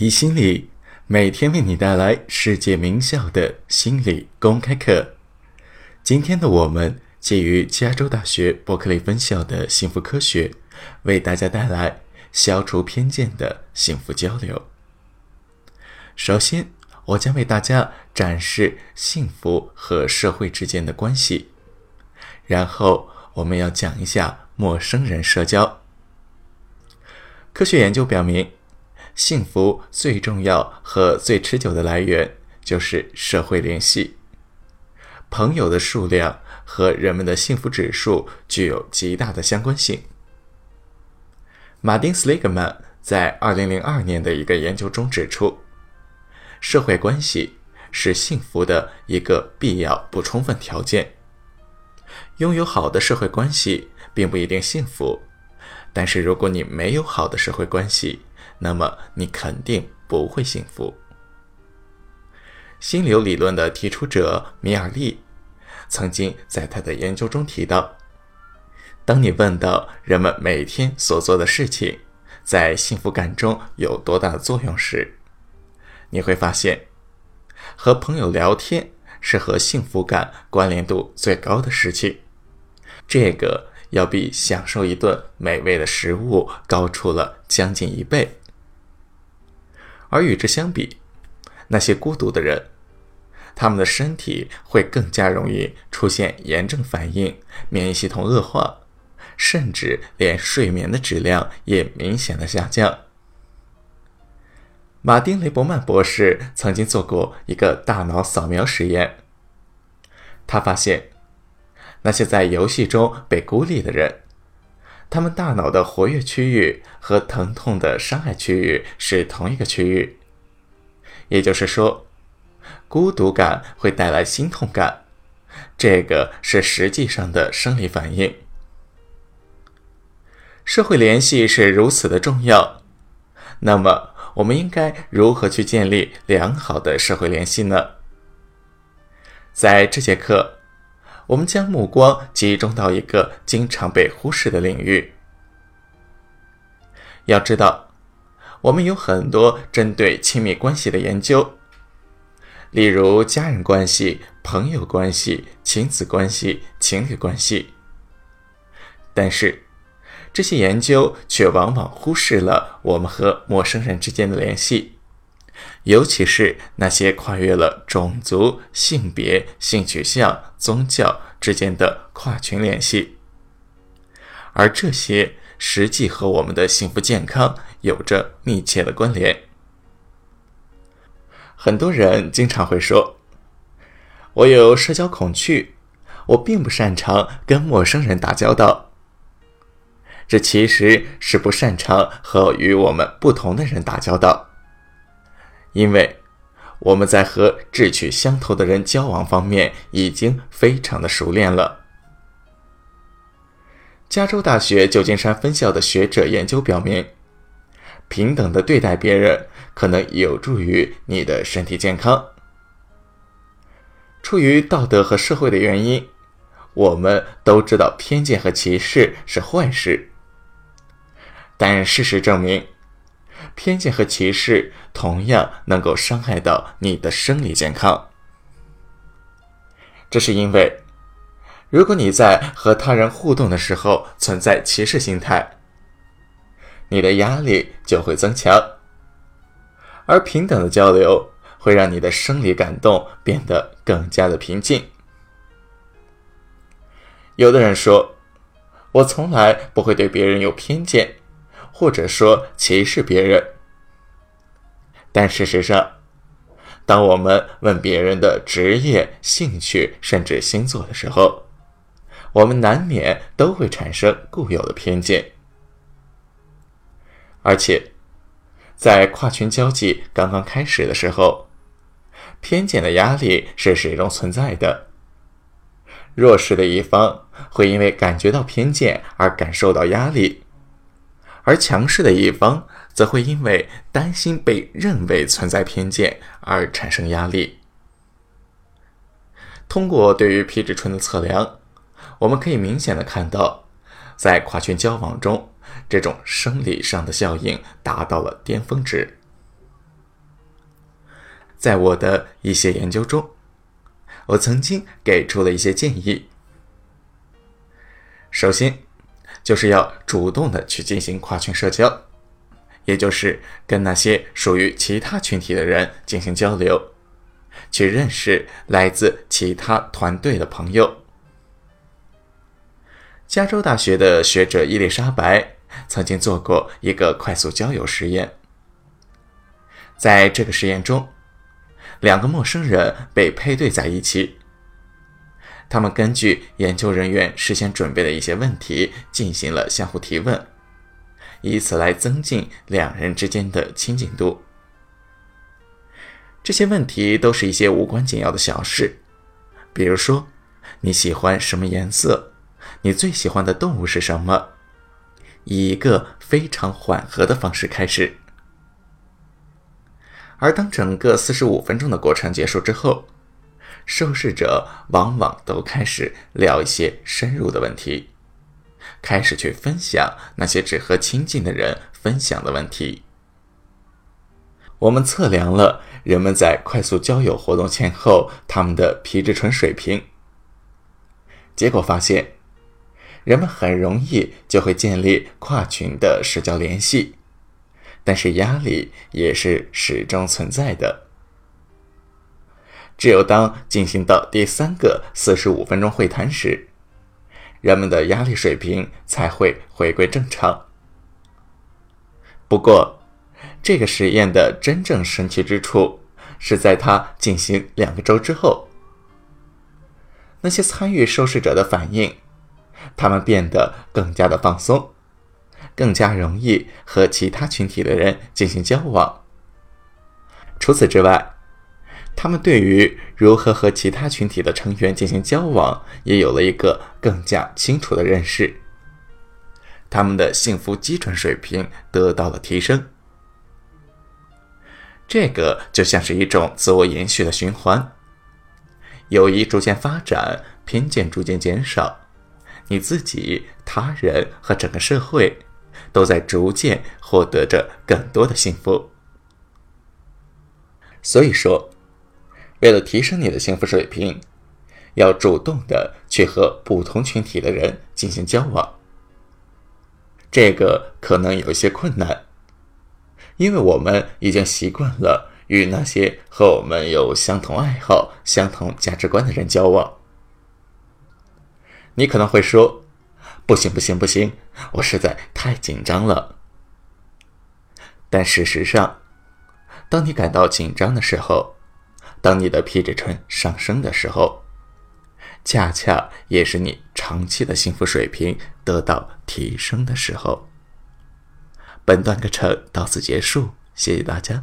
以心理每天为你带来世界名校的心理公开课。今天的我们基于加州大学伯克利分校的幸福科学，为大家带来消除偏见的幸福交流。首先，我将为大家展示幸福和社会之间的关系，然后我们要讲一下陌生人社交。科学研究表明。幸福最重要和最持久的来源就是社会联系。朋友的数量和人们的幸福指数具有极大的相关性。马丁·斯利格曼在2002年的一个研究中指出，社会关系是幸福的一个必要不充分条件。拥有好的社会关系并不一定幸福，但是如果你没有好的社会关系，那么你肯定不会幸福。心流理论的提出者米尔利曾经在他的研究中提到，当你问到人们每天所做的事情在幸福感中有多大的作用时，你会发现，和朋友聊天是和幸福感关联度最高的事情。这个要比享受一顿美味的食物高出了将近一倍。而与之相比，那些孤独的人，他们的身体会更加容易出现炎症反应，免疫系统恶化，甚至连睡眠的质量也明显的下降。马丁·雷伯曼博士曾经做过一个大脑扫描实验，他发现，那些在游戏中被孤立的人。他们大脑的活跃区域和疼痛的伤害区域是同一个区域，也就是说，孤独感会带来心痛感，这个是实际上的生理反应。社会联系是如此的重要，那么我们应该如何去建立良好的社会联系呢？在这节课。我们将目光集中到一个经常被忽视的领域。要知道，我们有很多针对亲密关系的研究，例如家人关系、朋友关系、亲子关系、情侣关系。但是，这些研究却往往忽视了我们和陌生人之间的联系。尤其是那些跨越了种族、性别、性取向、宗教之间的跨群联系，而这些实际和我们的幸福健康有着密切的关联。很多人经常会说：“我有社交恐惧，我并不擅长跟陌生人打交道。”这其实是不擅长和与我们不同的人打交道。因为我们在和志趣相投的人交往方面已经非常的熟练了。加州大学旧金山分校的学者研究表明，平等的对待别人可能有助于你的身体健康。出于道德和社会的原因，我们都知道偏见和歧视是坏事，但事实证明。偏见和歧视同样能够伤害到你的生理健康。这是因为，如果你在和他人互动的时候存在歧视心态，你的压力就会增强；而平等的交流会让你的生理感动变得更加的平静。有的人说：“我从来不会对别人有偏见。”或者说歧视别人，但事实上，当我们问别人的职业、兴趣甚至星座的时候，我们难免都会产生固有的偏见。而且，在跨群交际刚刚开始的时候，偏见的压力是始终存在的。弱势的一方会因为感觉到偏见而感受到压力。而强势的一方则会因为担心被认为存在偏见而产生压力。通过对于皮质醇的测量，我们可以明显的看到，在跨群交往中，这种生理上的效应达到了巅峰值。在我的一些研究中，我曾经给出了一些建议。首先，就是要主动的去进行跨群社交，也就是跟那些属于其他群体的人进行交流，去认识来自其他团队的朋友。加州大学的学者伊丽莎白曾经做过一个快速交友实验，在这个实验中，两个陌生人被配对在一起，他们根据研究人员事先准备的一些问题进行了相互提问，以此来增进两人之间的亲近度。这些问题都是一些无关紧要的小事，比如说你喜欢什么颜色。你最喜欢的动物是什么？以一个非常缓和的方式开始。而当整个四十五分钟的过程结束之后，受试者往往都开始聊一些深入的问题，开始去分享那些只和亲近的人分享的问题。我们测量了人们在快速交友活动前后他们的皮质醇水平，结果发现。人们很容易就会建立跨群的社交联系，但是压力也是始终存在的。只有当进行到第三个四十五分钟会谈时，人们的压力水平才会回归正常。不过，这个实验的真正神奇之处是在它进行两个周之后，那些参与受试者的反应。他们变得更加的放松，更加容易和其他群体的人进行交往。除此之外，他们对于如何和其他群体的成员进行交往也有了一个更加清楚的认识。他们的幸福基准水平得到了提升。这个就像是一种自我延续的循环，友谊逐渐发展，偏见逐渐减少。你自己、他人和整个社会，都在逐渐获得着更多的幸福。所以说，为了提升你的幸福水平，要主动的去和不同群体的人进行交往。这个可能有一些困难，因为我们已经习惯了与那些和我们有相同爱好、相同价值观的人交往。你可能会说：“不行，不行，不行，我实在太紧张了。”但事实上，当你感到紧张的时候，当你的皮质醇上升的时候，恰恰也是你长期的幸福水平得到提升的时候。本段课程到此结束，谢谢大家。